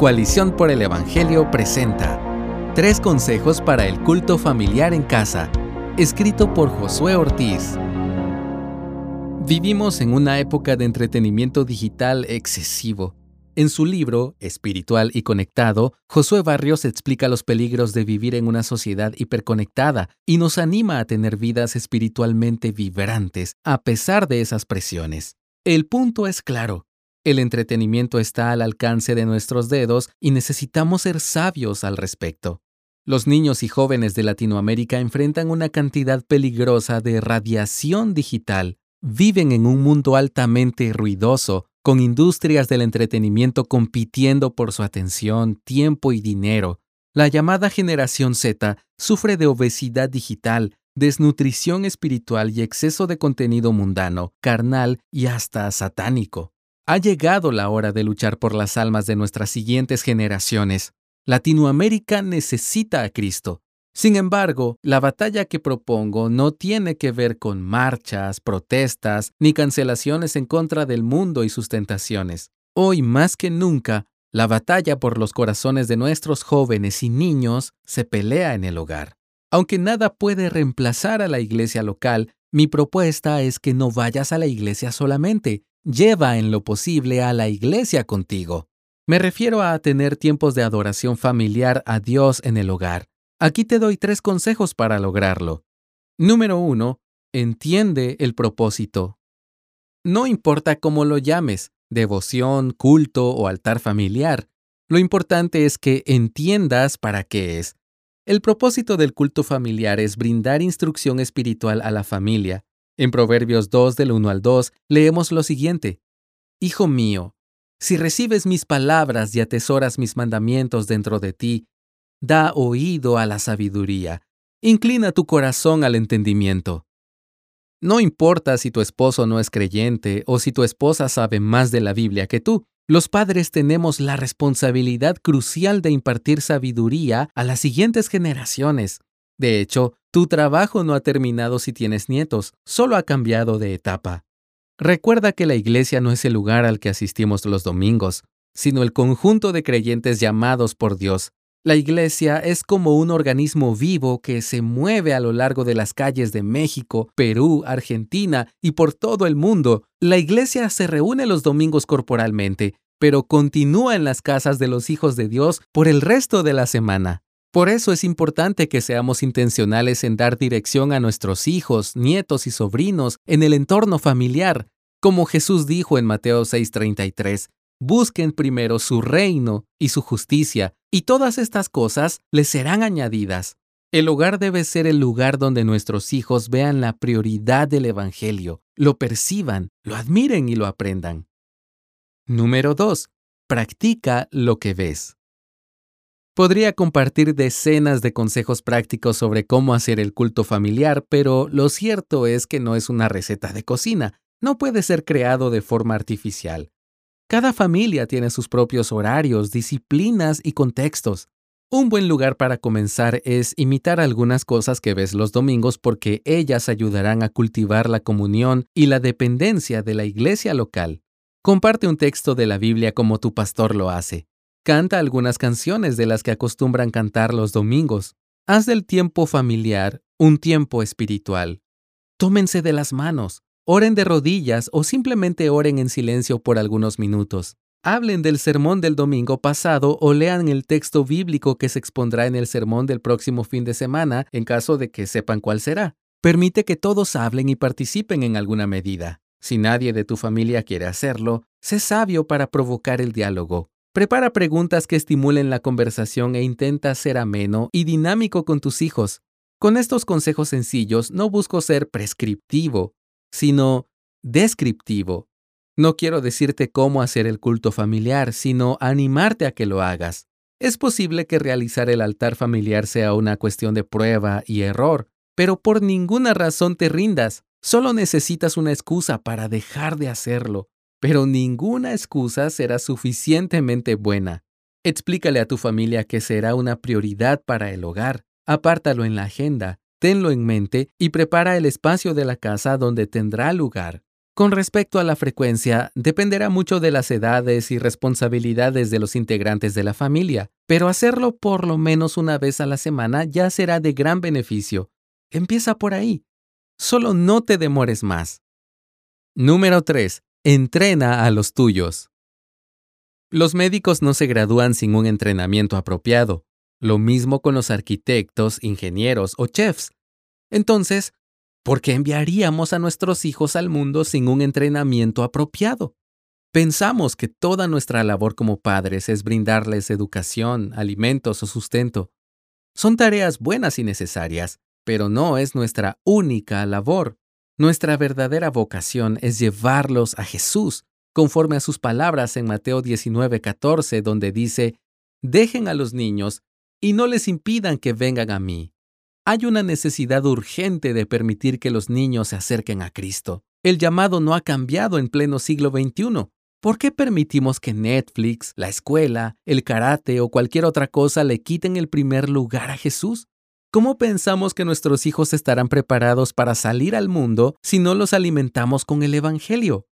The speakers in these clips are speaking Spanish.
Coalición por el Evangelio presenta Tres consejos para el culto familiar en casa, escrito por Josué Ortiz. Vivimos en una época de entretenimiento digital excesivo. En su libro, Espiritual y Conectado, Josué Barrios explica los peligros de vivir en una sociedad hiperconectada y nos anima a tener vidas espiritualmente vibrantes a pesar de esas presiones. El punto es claro, el entretenimiento está al alcance de nuestros dedos y necesitamos ser sabios al respecto. Los niños y jóvenes de Latinoamérica enfrentan una cantidad peligrosa de radiación digital. Viven en un mundo altamente ruidoso, con industrias del entretenimiento compitiendo por su atención, tiempo y dinero. La llamada generación Z sufre de obesidad digital, desnutrición espiritual y exceso de contenido mundano, carnal y hasta satánico. Ha llegado la hora de luchar por las almas de nuestras siguientes generaciones. Latinoamérica necesita a Cristo. Sin embargo, la batalla que propongo no tiene que ver con marchas, protestas, ni cancelaciones en contra del mundo y sus tentaciones. Hoy más que nunca, la batalla por los corazones de nuestros jóvenes y niños se pelea en el hogar. Aunque nada puede reemplazar a la iglesia local, mi propuesta es que no vayas a la iglesia solamente, Lleva en lo posible a la iglesia contigo. Me refiero a tener tiempos de adoración familiar a Dios en el hogar. Aquí te doy tres consejos para lograrlo. Número uno, entiende el propósito. No importa cómo lo llames, devoción, culto o altar familiar, lo importante es que entiendas para qué es. El propósito del culto familiar es brindar instrucción espiritual a la familia, en Proverbios 2 del 1 al 2 leemos lo siguiente. Hijo mío, si recibes mis palabras y atesoras mis mandamientos dentro de ti, da oído a la sabiduría, inclina tu corazón al entendimiento. No importa si tu esposo no es creyente o si tu esposa sabe más de la Biblia que tú, los padres tenemos la responsabilidad crucial de impartir sabiduría a las siguientes generaciones. De hecho, tu trabajo no ha terminado si tienes nietos, solo ha cambiado de etapa. Recuerda que la iglesia no es el lugar al que asistimos los domingos, sino el conjunto de creyentes llamados por Dios. La iglesia es como un organismo vivo que se mueve a lo largo de las calles de México, Perú, Argentina y por todo el mundo. La iglesia se reúne los domingos corporalmente, pero continúa en las casas de los hijos de Dios por el resto de la semana. Por eso es importante que seamos intencionales en dar dirección a nuestros hijos, nietos y sobrinos en el entorno familiar. Como Jesús dijo en Mateo 6:33, busquen primero su reino y su justicia, y todas estas cosas les serán añadidas. El hogar debe ser el lugar donde nuestros hijos vean la prioridad del Evangelio, lo perciban, lo admiren y lo aprendan. Número 2. Practica lo que ves. Podría compartir decenas de consejos prácticos sobre cómo hacer el culto familiar, pero lo cierto es que no es una receta de cocina, no puede ser creado de forma artificial. Cada familia tiene sus propios horarios, disciplinas y contextos. Un buen lugar para comenzar es imitar algunas cosas que ves los domingos porque ellas ayudarán a cultivar la comunión y la dependencia de la iglesia local. Comparte un texto de la Biblia como tu pastor lo hace. Canta algunas canciones de las que acostumbran cantar los domingos. Haz del tiempo familiar un tiempo espiritual. Tómense de las manos, oren de rodillas o simplemente oren en silencio por algunos minutos. Hablen del sermón del domingo pasado o lean el texto bíblico que se expondrá en el sermón del próximo fin de semana en caso de que sepan cuál será. Permite que todos hablen y participen en alguna medida. Si nadie de tu familia quiere hacerlo, sé sabio para provocar el diálogo. Prepara preguntas que estimulen la conversación e intenta ser ameno y dinámico con tus hijos. Con estos consejos sencillos no busco ser prescriptivo, sino descriptivo. No quiero decirte cómo hacer el culto familiar, sino animarte a que lo hagas. Es posible que realizar el altar familiar sea una cuestión de prueba y error, pero por ninguna razón te rindas. Solo necesitas una excusa para dejar de hacerlo pero ninguna excusa será suficientemente buena. Explícale a tu familia que será una prioridad para el hogar. Apártalo en la agenda, tenlo en mente y prepara el espacio de la casa donde tendrá lugar. Con respecto a la frecuencia, dependerá mucho de las edades y responsabilidades de los integrantes de la familia, pero hacerlo por lo menos una vez a la semana ya será de gran beneficio. Empieza por ahí. Solo no te demores más. Número 3. Entrena a los tuyos. Los médicos no se gradúan sin un entrenamiento apropiado. Lo mismo con los arquitectos, ingenieros o chefs. Entonces, ¿por qué enviaríamos a nuestros hijos al mundo sin un entrenamiento apropiado? Pensamos que toda nuestra labor como padres es brindarles educación, alimentos o sustento. Son tareas buenas y necesarias, pero no es nuestra única labor. Nuestra verdadera vocación es llevarlos a Jesús, conforme a sus palabras en Mateo 19:14, donde dice, Dejen a los niños y no les impidan que vengan a mí. Hay una necesidad urgente de permitir que los niños se acerquen a Cristo. El llamado no ha cambiado en pleno siglo XXI. ¿Por qué permitimos que Netflix, la escuela, el karate o cualquier otra cosa le quiten el primer lugar a Jesús? ¿Cómo pensamos que nuestros hijos estarán preparados para salir al mundo si no los alimentamos con el Evangelio?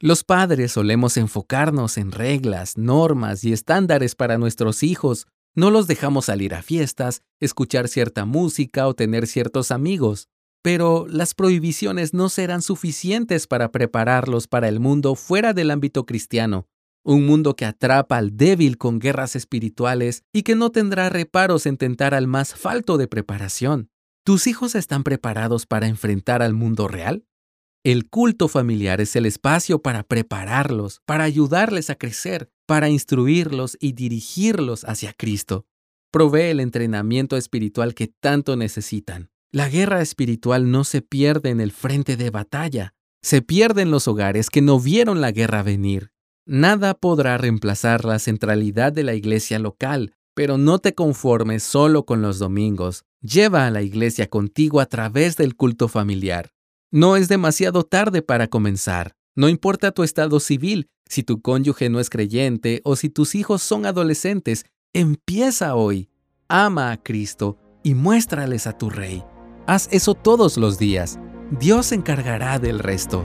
Los padres solemos enfocarnos en reglas, normas y estándares para nuestros hijos, no los dejamos salir a fiestas, escuchar cierta música o tener ciertos amigos. Pero las prohibiciones no serán suficientes para prepararlos para el mundo fuera del ámbito cristiano, un mundo que atrapa al débil con guerras espirituales y que no tendrá reparos en tentar al más falto de preparación. ¿Tus hijos están preparados para enfrentar al mundo real? El culto familiar es el espacio para prepararlos, para ayudarles a crecer, para instruirlos y dirigirlos hacia Cristo. Provee el entrenamiento espiritual que tanto necesitan. La guerra espiritual no se pierde en el frente de batalla, se pierde en los hogares que no vieron la guerra venir. Nada podrá reemplazar la centralidad de la iglesia local, pero no te conformes solo con los domingos. Lleva a la iglesia contigo a través del culto familiar. No es demasiado tarde para comenzar. No importa tu estado civil, si tu cónyuge no es creyente o si tus hijos son adolescentes, empieza hoy. Ama a Cristo y muéstrales a tu Rey. Haz eso todos los días. Dios se encargará del resto.